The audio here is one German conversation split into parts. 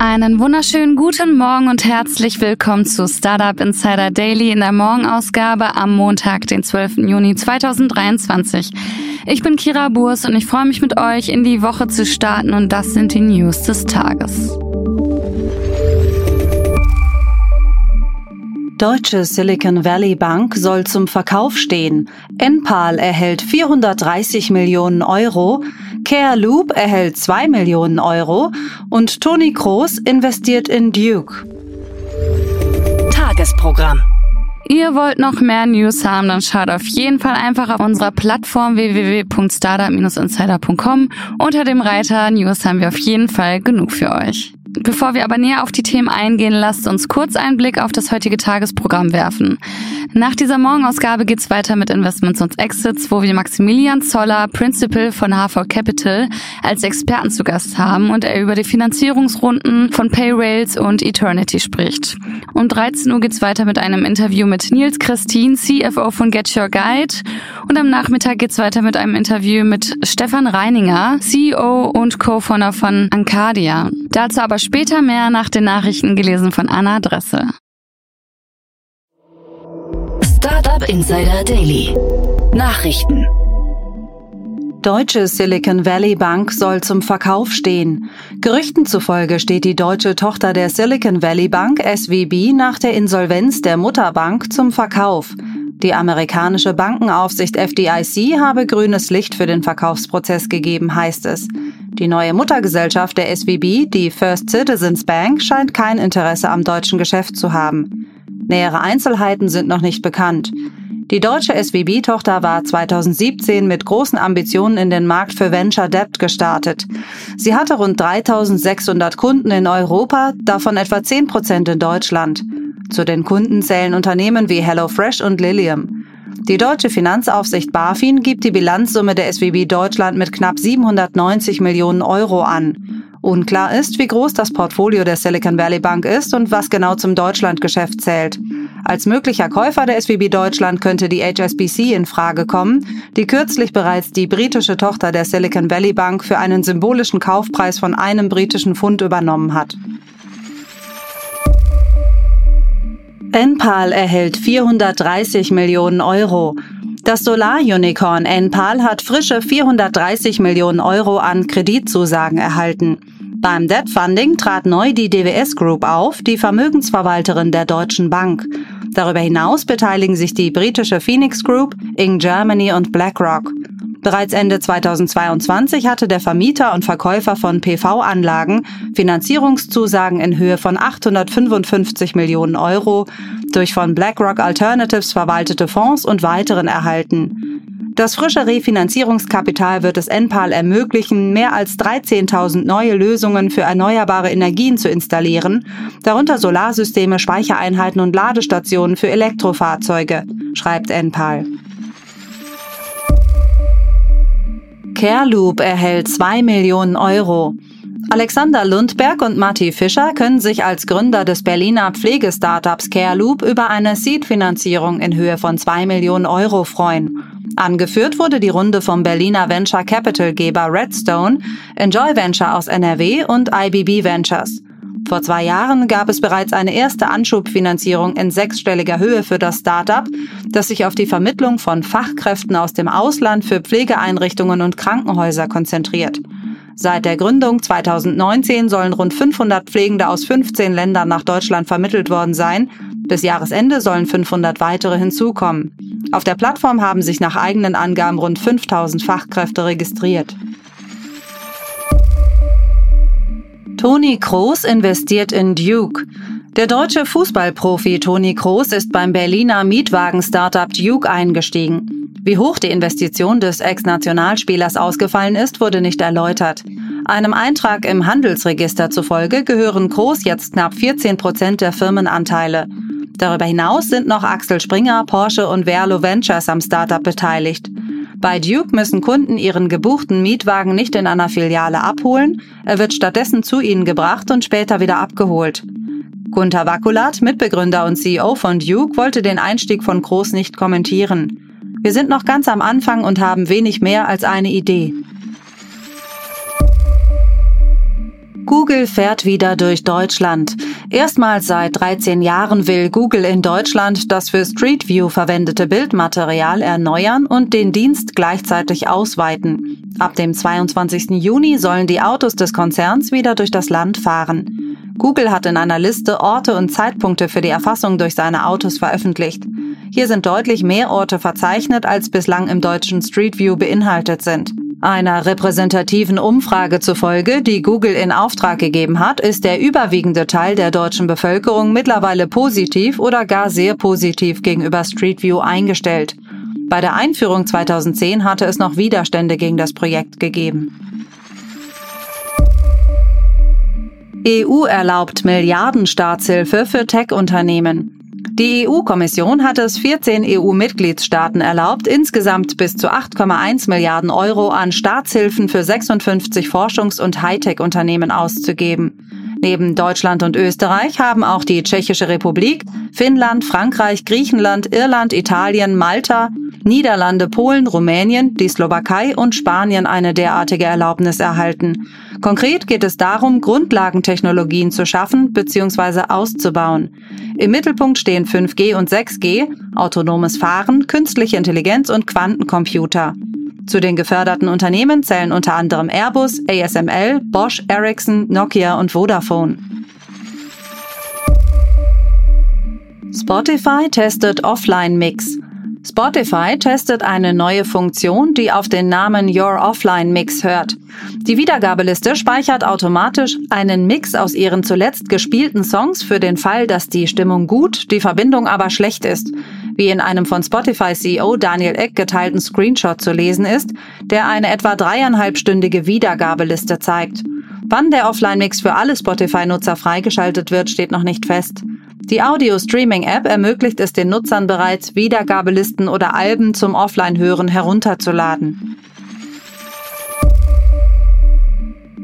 Einen wunderschönen guten Morgen und herzlich willkommen zu Startup Insider Daily in der Morgenausgabe am Montag, den 12. Juni 2023. Ich bin Kira Burs und ich freue mich mit euch in die Woche zu starten und das sind die News des Tages. Deutsche Silicon Valley Bank soll zum Verkauf stehen. Enpal erhält 430 Millionen Euro, Care Loop erhält 2 Millionen Euro und Toni Kroos investiert in Duke. Tagesprogramm. Ihr wollt noch mehr News haben, dann schaut auf jeden Fall einfach auf unserer Plattform www.startup-insider.com. Unter dem Reiter News haben wir auf jeden Fall genug für euch. Bevor wir aber näher auf die Themen eingehen, lasst uns kurz einen Blick auf das heutige Tagesprogramm werfen. Nach dieser Morgenausgabe geht's weiter mit Investments und Exits, wo wir Maximilian Zoller, Principal von HV Capital, als Experten zu Gast haben und er über die Finanzierungsrunden von Payrails und Eternity spricht. Um 13 Uhr geht's weiter mit einem Interview mit Nils Christine, CFO von Get Your Guide. Und am Nachmittag geht's weiter mit einem Interview mit Stefan Reininger, CEO und Co-Founder von Ancadia. Dazu aber später mehr nach den Nachrichten gelesen von Anna Dresse. Startup Insider Daily. Nachrichten. Deutsche Silicon Valley Bank soll zum Verkauf stehen. Gerüchten zufolge steht die deutsche Tochter der Silicon Valley Bank SVB nach der Insolvenz der Mutterbank zum Verkauf. Die amerikanische Bankenaufsicht FDIC habe grünes Licht für den Verkaufsprozess gegeben, heißt es. Die neue Muttergesellschaft der SVB, die First Citizens Bank, scheint kein Interesse am deutschen Geschäft zu haben. Nähere Einzelheiten sind noch nicht bekannt. Die deutsche SVB-Tochter war 2017 mit großen Ambitionen in den Markt für Venture Debt gestartet. Sie hatte rund 3600 Kunden in Europa, davon etwa 10 Prozent in Deutschland. Zu den Kunden zählen Unternehmen wie HelloFresh und Lilium. Die deutsche Finanzaufsicht BaFin gibt die Bilanzsumme der SWB Deutschland mit knapp 790 Millionen Euro an. Unklar ist, wie groß das Portfolio der Silicon Valley Bank ist und was genau zum Deutschlandgeschäft zählt. Als möglicher Käufer der SWB Deutschland könnte die HSBC in Frage kommen, die kürzlich bereits die britische Tochter der Silicon Valley Bank für einen symbolischen Kaufpreis von einem britischen Pfund übernommen hat. Enpal erhält 430 Millionen Euro. Das Solar-Unicorn Enpal hat frische 430 Millionen Euro an Kreditzusagen erhalten. Beim Debt Funding trat neu die DWS Group auf, die Vermögensverwalterin der Deutschen Bank. Darüber hinaus beteiligen sich die britische Phoenix Group, Ing Germany und BlackRock. Bereits Ende 2022 hatte der Vermieter und Verkäufer von PV-Anlagen Finanzierungszusagen in Höhe von 855 Millionen Euro durch von BlackRock Alternatives verwaltete Fonds und weiteren erhalten. Das frische Refinanzierungskapital wird es Enpal ermöglichen, mehr als 13.000 neue Lösungen für erneuerbare Energien zu installieren, darunter Solarsysteme, Speichereinheiten und Ladestationen für Elektrofahrzeuge, schreibt Enpal. Careloop erhält 2 Millionen Euro. Alexander Lundberg und Matti Fischer können sich als Gründer des Berliner Pflegestartups Careloop über eine Seed-Finanzierung in Höhe von 2 Millionen Euro freuen. Angeführt wurde die Runde vom Berliner Venture Capital Geber Redstone, Enjoy Venture aus NRW und IBB Ventures. Vor zwei Jahren gab es bereits eine erste Anschubfinanzierung in sechsstelliger Höhe für das Startup, das sich auf die Vermittlung von Fachkräften aus dem Ausland für Pflegeeinrichtungen und Krankenhäuser konzentriert. Seit der Gründung 2019 sollen rund 500 Pflegende aus 15 Ländern nach Deutschland vermittelt worden sein. Bis Jahresende sollen 500 weitere hinzukommen. Auf der Plattform haben sich nach eigenen Angaben rund 5000 Fachkräfte registriert. Toni Kroos investiert in Duke. Der deutsche Fußballprofi Toni Kroos ist beim Berliner Mietwagen-Startup Duke eingestiegen. Wie hoch die Investition des Ex-Nationalspielers ausgefallen ist, wurde nicht erläutert. Einem Eintrag im Handelsregister zufolge gehören Kroos jetzt knapp 14 Prozent der Firmenanteile. Darüber hinaus sind noch Axel Springer, Porsche und Verlo Ventures am Startup beteiligt. Bei Duke müssen Kunden ihren gebuchten Mietwagen nicht in einer Filiale abholen, er wird stattdessen zu ihnen gebracht und später wieder abgeholt. Gunther Wakulat, Mitbegründer und CEO von Duke, wollte den Einstieg von Groß nicht kommentieren. Wir sind noch ganz am Anfang und haben wenig mehr als eine Idee. Google fährt wieder durch Deutschland. Erstmals seit 13 Jahren will Google in Deutschland das für Street View verwendete Bildmaterial erneuern und den Dienst gleichzeitig ausweiten. Ab dem 22. Juni sollen die Autos des Konzerns wieder durch das Land fahren. Google hat in einer Liste Orte und Zeitpunkte für die Erfassung durch seine Autos veröffentlicht. Hier sind deutlich mehr Orte verzeichnet, als bislang im deutschen Street View beinhaltet sind. Einer repräsentativen Umfrage zufolge, die Google in Auftrag gegeben hat, ist der überwiegende Teil der deutschen Bevölkerung mittlerweile positiv oder gar sehr positiv gegenüber Street View eingestellt. Bei der Einführung 2010 hatte es noch Widerstände gegen das Projekt gegeben. EU erlaubt Milliardenstaatshilfe für Tech-Unternehmen. Die EU-Kommission hat es 14 EU-Mitgliedstaaten erlaubt, insgesamt bis zu 8,1 Milliarden Euro an Staatshilfen für 56 Forschungs- und Hightech-Unternehmen auszugeben. Neben Deutschland und Österreich haben auch die Tschechische Republik, Finnland, Frankreich, Griechenland, Irland, Italien, Malta, Niederlande, Polen, Rumänien, die Slowakei und Spanien eine derartige Erlaubnis erhalten. Konkret geht es darum, Grundlagentechnologien zu schaffen bzw. auszubauen. Im Mittelpunkt stehen 5G und 6G, autonomes Fahren, künstliche Intelligenz und Quantencomputer. Zu den geförderten Unternehmen zählen unter anderem Airbus, ASML, Bosch, Ericsson, Nokia und Vodafone. Spotify testet Offline-Mix. Spotify testet eine neue Funktion, die auf den Namen Your Offline Mix hört. Die Wiedergabeliste speichert automatisch einen Mix aus ihren zuletzt gespielten Songs für den Fall, dass die Stimmung gut, die Verbindung aber schlecht ist. Wie in einem von Spotify CEO Daniel Eck geteilten Screenshot zu lesen ist, der eine etwa dreieinhalbstündige Wiedergabeliste zeigt. Wann der Offline-Mix für alle Spotify-Nutzer freigeschaltet wird, steht noch nicht fest. Die Audio-Streaming-App ermöglicht es den Nutzern bereits, Wiedergabelisten oder Alben zum Offline-Hören herunterzuladen.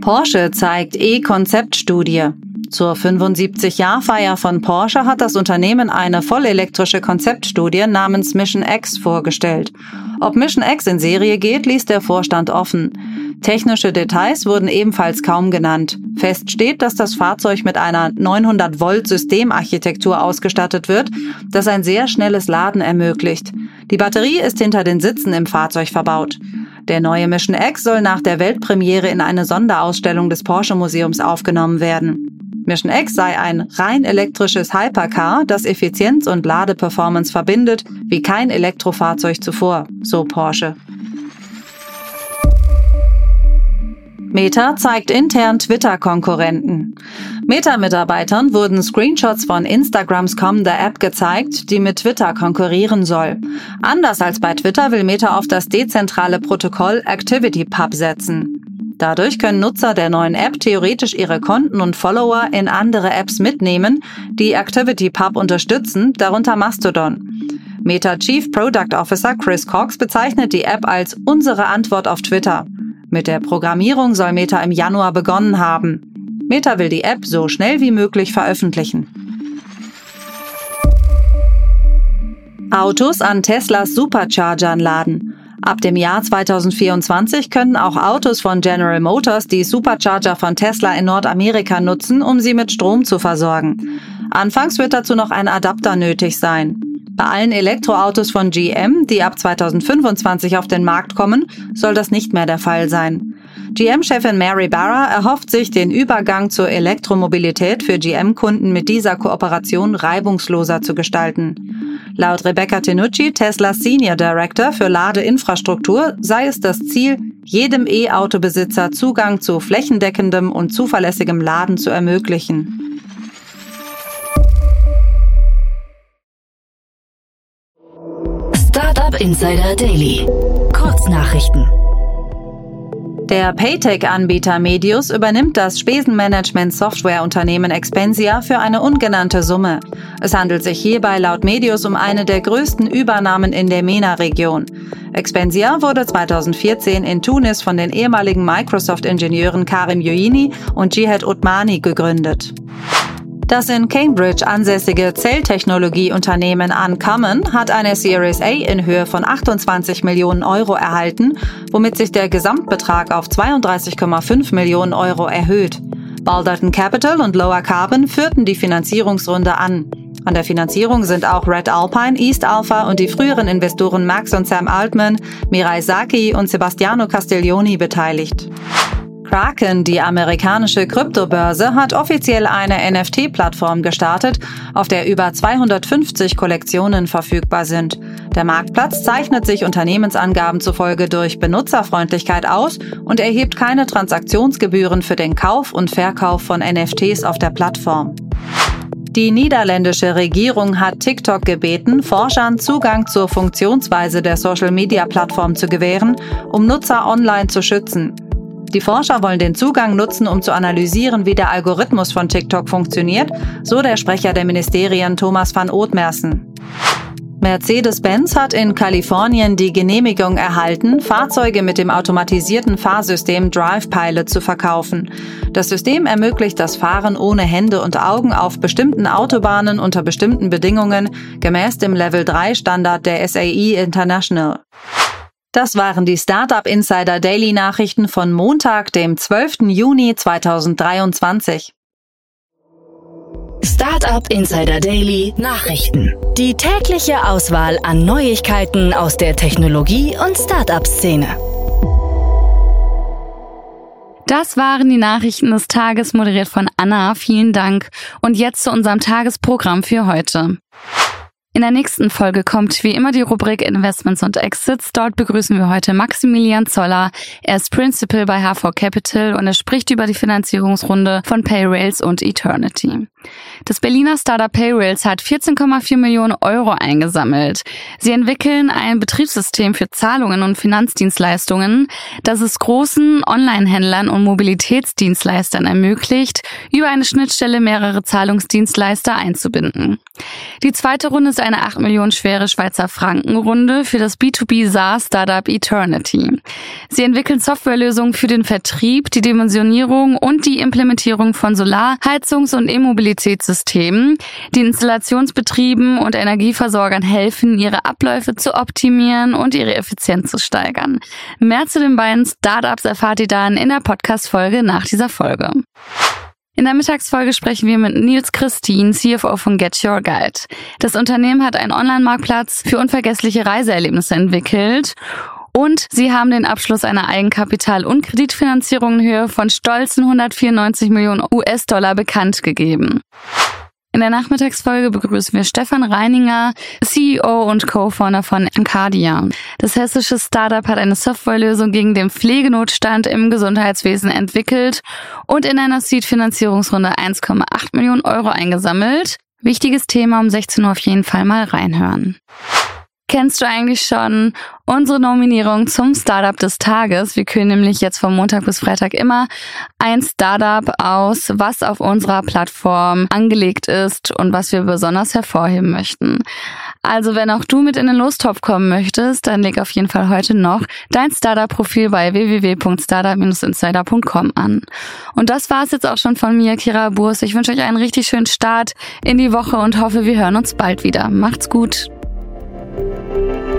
Porsche zeigt E-Konzeptstudie. Zur 75-Jahr-Feier von Porsche hat das Unternehmen eine vollelektrische Konzeptstudie namens Mission X vorgestellt. Ob Mission X in Serie geht, ließ der Vorstand offen. Technische Details wurden ebenfalls kaum genannt. Fest steht, dass das Fahrzeug mit einer 900 Volt Systemarchitektur ausgestattet wird, das ein sehr schnelles Laden ermöglicht. Die Batterie ist hinter den Sitzen im Fahrzeug verbaut. Der neue Mission X soll nach der Weltpremiere in eine Sonderausstellung des Porsche Museums aufgenommen werden. Mission X sei ein rein elektrisches Hypercar, das Effizienz und Ladeperformance verbindet, wie kein Elektrofahrzeug zuvor, so Porsche. Meta zeigt intern Twitter-Konkurrenten. Meta-Mitarbeitern wurden Screenshots von Instagrams kommender App gezeigt, die mit Twitter konkurrieren soll. Anders als bei Twitter will Meta auf das dezentrale Protokoll ActivityPub setzen. Dadurch können Nutzer der neuen App theoretisch ihre Konten und Follower in andere Apps mitnehmen, die ActivityPub unterstützen, darunter Mastodon. Meta Chief Product Officer Chris Cox bezeichnet die App als unsere Antwort auf Twitter. Mit der Programmierung soll Meta im Januar begonnen haben. Meta will die App so schnell wie möglich veröffentlichen. Autos an Teslas Superchargern laden. Ab dem Jahr 2024 können auch Autos von General Motors die Supercharger von Tesla in Nordamerika nutzen, um sie mit Strom zu versorgen. Anfangs wird dazu noch ein Adapter nötig sein. Bei allen Elektroautos von GM, die ab 2025 auf den Markt kommen, soll das nicht mehr der Fall sein. GM-Chefin Mary Barra erhofft sich, den Übergang zur Elektromobilität für GM-Kunden mit dieser Kooperation reibungsloser zu gestalten. Laut Rebecca Tenucci, Teslas Senior Director für Ladeinfrastruktur, sei es das Ziel, jedem E-Auto-Besitzer Zugang zu flächendeckendem und zuverlässigem Laden zu ermöglichen. Startup Insider Daily. Kurznachrichten. Der Paytech-Anbieter Medius übernimmt das Spesenmanagement-Softwareunternehmen Expensia für eine ungenannte Summe. Es handelt sich hierbei laut Medius um eine der größten Übernahmen in der MENA-Region. Expensia wurde 2014 in Tunis von den ehemaligen Microsoft-Ingenieuren Karim Yoini und Jihad Utmani gegründet. Das in Cambridge ansässige Zelltechnologieunternehmen Uncommon hat eine Series A in Höhe von 28 Millionen Euro erhalten, womit sich der Gesamtbetrag auf 32,5 Millionen Euro erhöht. Balderton Capital und Lower Carbon führten die Finanzierungsrunde an. An der Finanzierung sind auch Red Alpine, East Alpha und die früheren Investoren Max und Sam Altman, Mirai Saki und Sebastiano Castiglioni beteiligt. Kraken, die amerikanische Kryptobörse, hat offiziell eine NFT-Plattform gestartet, auf der über 250 Kollektionen verfügbar sind. Der Marktplatz zeichnet sich Unternehmensangaben zufolge durch Benutzerfreundlichkeit aus und erhebt keine Transaktionsgebühren für den Kauf und Verkauf von NFTs auf der Plattform. Die niederländische Regierung hat TikTok gebeten, Forschern Zugang zur Funktionsweise der Social-Media-Plattform zu gewähren, um Nutzer online zu schützen. Die Forscher wollen den Zugang nutzen, um zu analysieren, wie der Algorithmus von TikTok funktioniert, so der Sprecher der Ministerien Thomas van Ootmersen. Mercedes-Benz hat in Kalifornien die Genehmigung erhalten, Fahrzeuge mit dem automatisierten Fahrsystem Drive Pilot zu verkaufen. Das System ermöglicht das Fahren ohne Hände und Augen auf bestimmten Autobahnen unter bestimmten Bedingungen gemäß dem Level 3 Standard der SAE International. Das waren die Startup Insider Daily Nachrichten von Montag, dem 12. Juni 2023. Startup Insider Daily Nachrichten. Die tägliche Auswahl an Neuigkeiten aus der Technologie- und Startup-Szene. Das waren die Nachrichten des Tages, moderiert von Anna. Vielen Dank. Und jetzt zu unserem Tagesprogramm für heute. In der nächsten Folge kommt wie immer die Rubrik Investments und Exits. Dort begrüßen wir heute Maximilian Zoller. Er ist Principal bei H4 Capital und er spricht über die Finanzierungsrunde von Payrails und Eternity. Das Berliner Startup Payrails hat 14,4 Millionen Euro eingesammelt. Sie entwickeln ein Betriebssystem für Zahlungen und Finanzdienstleistungen, das es großen Online-Händlern und Mobilitätsdienstleistern ermöglicht, über eine Schnittstelle mehrere Zahlungsdienstleister einzubinden. Die zweite Runde ist eine 8 Millionen schwere Schweizer Franken-Runde für das B2B SaaS-Startup Eternity. Sie entwickeln Softwarelösungen für den Vertrieb, die Dimensionierung und die Implementierung von Solar-, Heizungs- und E-Mobilität Mobilitätssystemen, die Installationsbetrieben und Energieversorgern helfen, ihre Abläufe zu optimieren und ihre Effizienz zu steigern. Mehr zu den beiden Startups erfahrt ihr dann in der Podcast-Folge nach dieser Folge. In der Mittagsfolge sprechen wir mit Nils Christine, CFO von Get Your Guide. Das Unternehmen hat einen Online-Marktplatz für unvergessliche Reiseerlebnisse entwickelt und sie haben den Abschluss einer Eigenkapital- und Kreditfinanzierung in Höhe von stolzen 194 Millionen US-Dollar bekannt gegeben. In der Nachmittagsfolge begrüßen wir Stefan Reininger, CEO und Co-Founder von Encardia. Das hessische Startup hat eine Softwarelösung gegen den Pflegenotstand im Gesundheitswesen entwickelt und in einer Seed-Finanzierungsrunde 1,8 Millionen Euro eingesammelt. Wichtiges Thema um 16 Uhr auf jeden Fall mal reinhören. Kennst du eigentlich schon unsere Nominierung zum Startup des Tages? Wir können nämlich jetzt von Montag bis Freitag immer ein Startup aus, was auf unserer Plattform angelegt ist und was wir besonders hervorheben möchten. Also wenn auch du mit in den Lostopf kommen möchtest, dann leg auf jeden Fall heute noch dein Startup-Profil bei www.startup-insider.com an. Und das war's jetzt auch schon von mir, Kira Burs. Ich wünsche euch einen richtig schönen Start in die Woche und hoffe, wir hören uns bald wieder. Macht's gut. Música